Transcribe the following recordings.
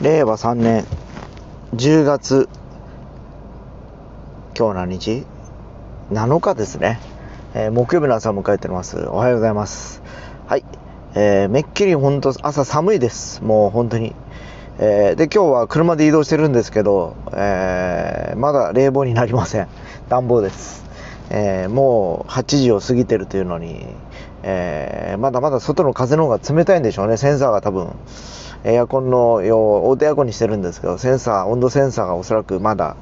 令和3年10月今日何日 ?7 日ですね、えー、木曜日の朝を迎えております。おはようございます。はい。えー、めっきり本当朝寒いです。もう本当に。えー、で今日は車で移動してるんですけど、えー、まだ冷房になりません。暖房です、えー、もう8時を過ぎてるというのに、えまだまだ外の風の方が冷たいんでしょうね。センサーが多分。エアコンの用オートエアコンにしてるんですけどセンサー温度センサーがおそらくまだ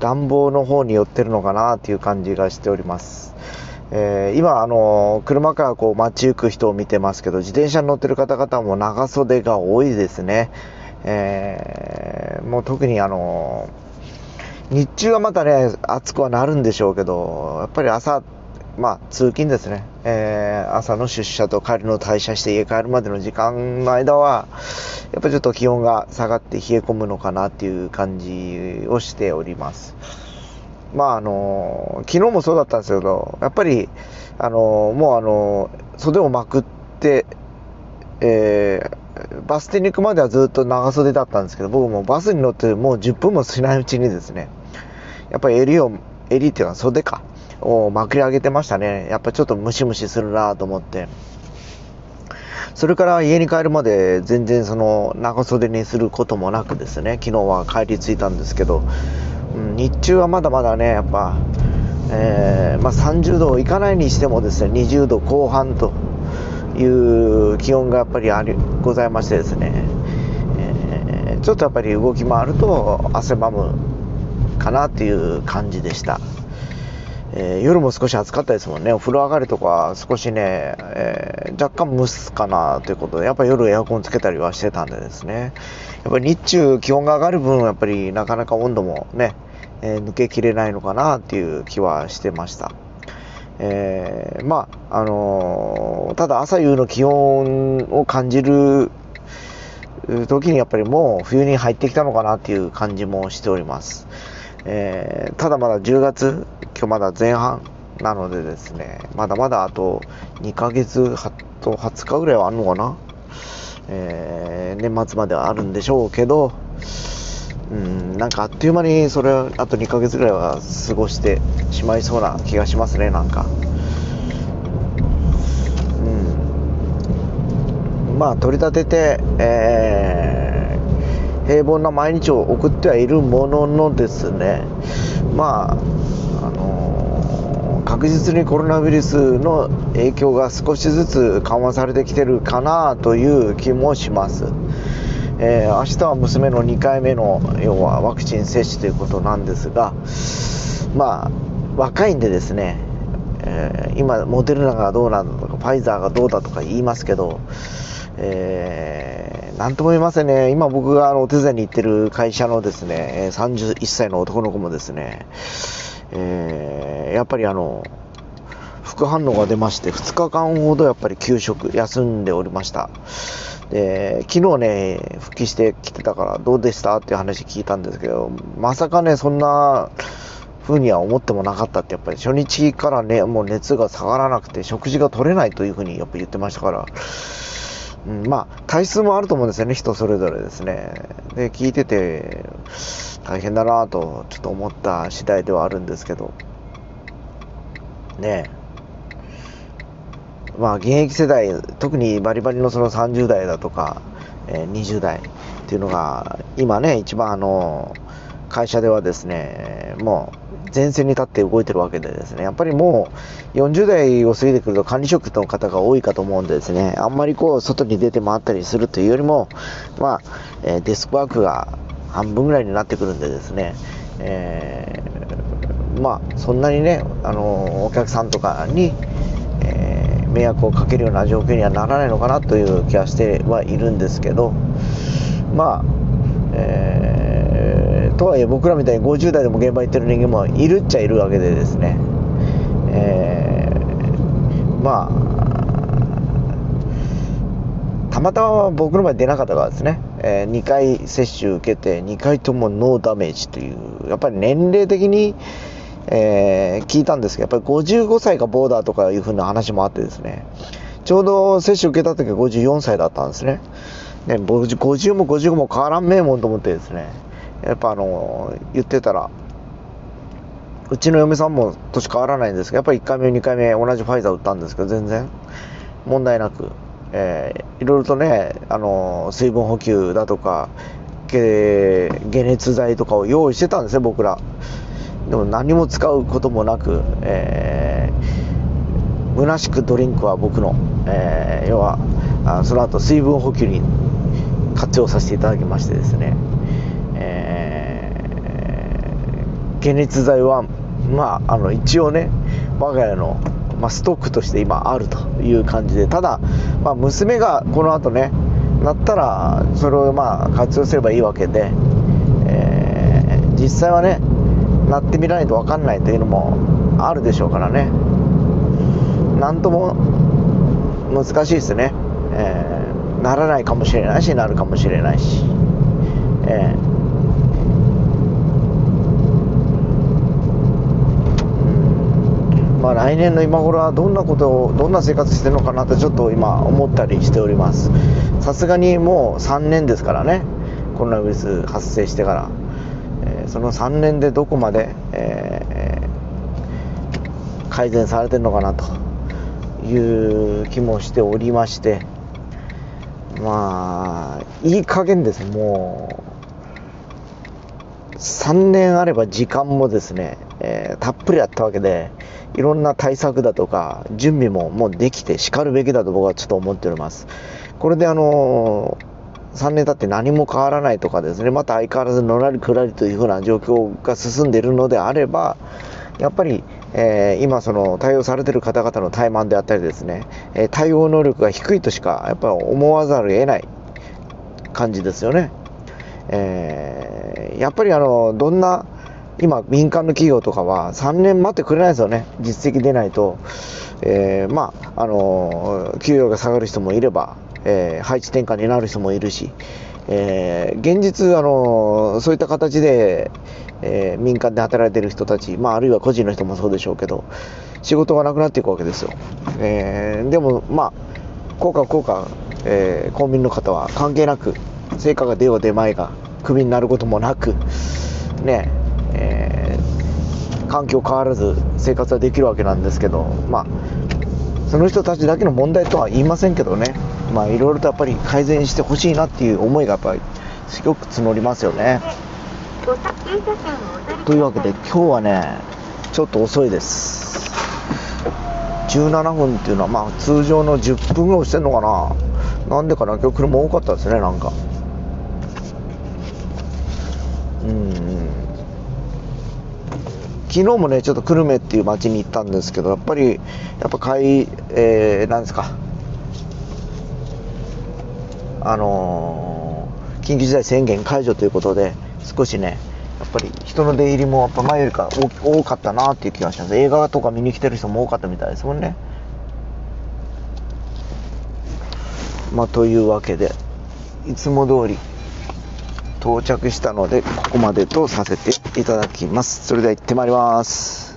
暖房の方に寄ってるのかなという感じがしております、えー、今あの車からこう街行く人を見てますけど自転車に乗ってる方々も長袖が多いですね、えー、もう特にあの日中はまたね暑くはなるんでしょうけどやっぱり朝まあ、通勤ですね、えー、朝の出社と帰りの退社して家帰るまでの時間の間は、やっぱちょっと気温が下がって冷え込むのかなっていう感じをしております。まああの、昨日もそうだったんですけど、やっぱり、あの、もうあの、袖をまくって、えー、バス停に行くまではずっと長袖だったんですけど、僕もバスに乗ってもう10分もしないうちにですね、やっぱり襟を、襟っていうか袖か、をまくり上げてましたね。やっぱちょっとムシムシするなと思って。それから家に帰るまで全然その長袖にすることもなくですね、昨日は帰り着いたんですけど、うん、日中はまだまだね、やっぱ、えー、まあ、30度いかないにしてもですね、20度後半という気温がやっぱりありございましてですね、えー、ちょっとやっぱり動き回ると汗ばむかなっていう感じでした。えー、夜も少し暑かったですもんね。お風呂上がりとか少しね、えー、若干蒸すかなということで、やっぱり夜エアコンつけたりはしてたんでですね。やっぱり日中気温が上がる分、やっぱりなかなか温度もね、えー、抜けきれないのかなっていう気はしてました。えー、まあ、あのー、ただ朝夕の気温を感じる時にやっぱりもう冬に入ってきたのかなっていう感じもしております。えー、ただまだ10月、今日まだ前半なのでですね、まだまだあと2ヶ月と20日ぐらいはあるのかな、えー、年末まではあるんでしょうけど、うん、なんかあっという間にそれあと2ヶ月ぐらいは過ごしてしまいそうな気がしますね、なんか。うん。まあ、取り立てて、えー平凡な毎日を送ってはいるもののですねまああのー、確実にコロナウイルスの影響が少しずつ緩和されてきてるかなという気もします。えー、明日は娘の2回目の要はワクチン接種ということなんですがまあ若いんでですね、えー、今モデルナがどうなんだとかファイザーがどうだとか言いますけどえー、なんとも言いませんね。今僕があのお手伝いに行ってる会社のですね、31歳の男の子もですね、えー、やっぱりあの、副反応が出まして、2日間ほどやっぱり休職、休んでおりました。で、昨日ね、復帰してきてたからどうでしたっていう話聞いたんですけど、まさかね、そんな風には思ってもなかったって、やっぱり初日からね、もう熱が下がらなくて、食事が取れないというふうにやっぱ言ってましたから、うん、まあ、体質もあると思うんですよね、人それぞれですね。で、聞いてて、大変だなと、ちょっと思った次第ではあるんですけど、ねまあ、現役世代、特にバリバリのその30代だとか、えー、20代っていうのが、今ね、一番あの、会社ではですね、もう、前線に立って動いてるわけでですね、やっぱりもう40代を過ぎてくると管理職の方が多いかと思うんでですね、あんまりこう外に出て回ったりするというよりも、まあ、えデスクワークが半分ぐらいになってくるんでですね、えー、まあ、そんなにね、あの、お客さんとかに、えー、迷惑をかけるような状況にはならないのかなという気はしてはいるんですけど、まあ、えーとはいえ僕らみたいに50代でも現場行ってる人間もいるっちゃいるわけでですね、えー、まあたまたま僕の場合出なかったからですね、えー、2回接種受けて2回ともノーダメージというやっぱり年齢的に、えー、聞いたんですけどやっぱり55歳がボーダーとかいうふうな話もあってですね。ちょうど接種受けた時は54歳だったんですね。ね、50も55も変わらんめえもんと思ってですね、やっぱあの、言ってたら、うちの嫁さんも年変わらないんですけど、やっぱり1回目、2回目同じファイザー打ったんですけど、全然問題なく、えー、いろいろとね、あの、水分補給だとか、解熱剤とかを用意してたんですね、僕ら。でも何も使うこともなく、えー、虚しくドリンクは僕の、えー、要はあその後水分補給に活用させていただきましてですね、えー、解熱剤はまああの一応ね我が家の、まあ、ストックとして今あるという感じでただ、まあ、娘がこの後ねなったらそれをまあ活用すればいいわけで、えー、実際はねなってみないと分かんないというのもあるでしょうからね。なんとも難しいですね、えー、ならないかもしれないしなるかもしれないし、えーまあ、来年の今頃はどんなことをどんな生活してるのかなとちょっと今思ったりしております。さすがにもう3年ですからね。コロナウイルス発生してから。えその3年でどこまで、えー、改善されてるのかなという気もしておりまして。まあいい加減です。もう3年あれば時間もですね、えー、たっぷりあったわけでいろんな対策だとか準備ももうできてしかるべきだと僕はちょっと思っておりますこれであのー3年経って何も変わらないとかですね、また相変わらずのらりくらりというふうな状況が進んでいるのであれば、やっぱり、えー、今その対応されている方々の怠慢であったりですね、えー、対応能力が低いとしかやっぱり思わざるを得ない感じですよね。えー、やっぱりあの、どんな、今民間の企業とかは3年待ってくれないですよね。実績出ないと。えー、まあ、あの、給与が下がる人もいれば、えー、配置転換になる人もいるし、えー、現実、あのそういった形で、え、民間で働いてる人たち、まあ、あるいは個人の人もそうでしょうけど、仕事がなくなっていくわけですよ。え、でも、まあ、効果効果、えー、公民の方は関係なく、成果が出よう出まいが、クビになることもなく、ね、えー、環境変わらず生活はできるわけなんですけど、まあ、その人たちだけの問題とは言いませんけどね、まあいろいろとやっぱり改善してほしいなっていう思いがやっぱりすごく募りますよね。というわけで今日はねちょっと遅いです。17分っていうのはまあ通常の10分ぐらいしてんのかな。なんでかな。今日車多かったですねなんかうん昨日もねちょっと久留米っていう町に行ったんですけどやっぱりやっぱ買い、えー、なんですかあのー、緊急事態宣言解除ということで、少しね、やっぱり人の出入りもやっぱ前よりか多かったなっていう気がします。映画とか見に来てる人も多かったみたいですもんね。まあ、というわけで、いつも通り到着したので、ここまでとさせていただきます。それでは行ってまいります。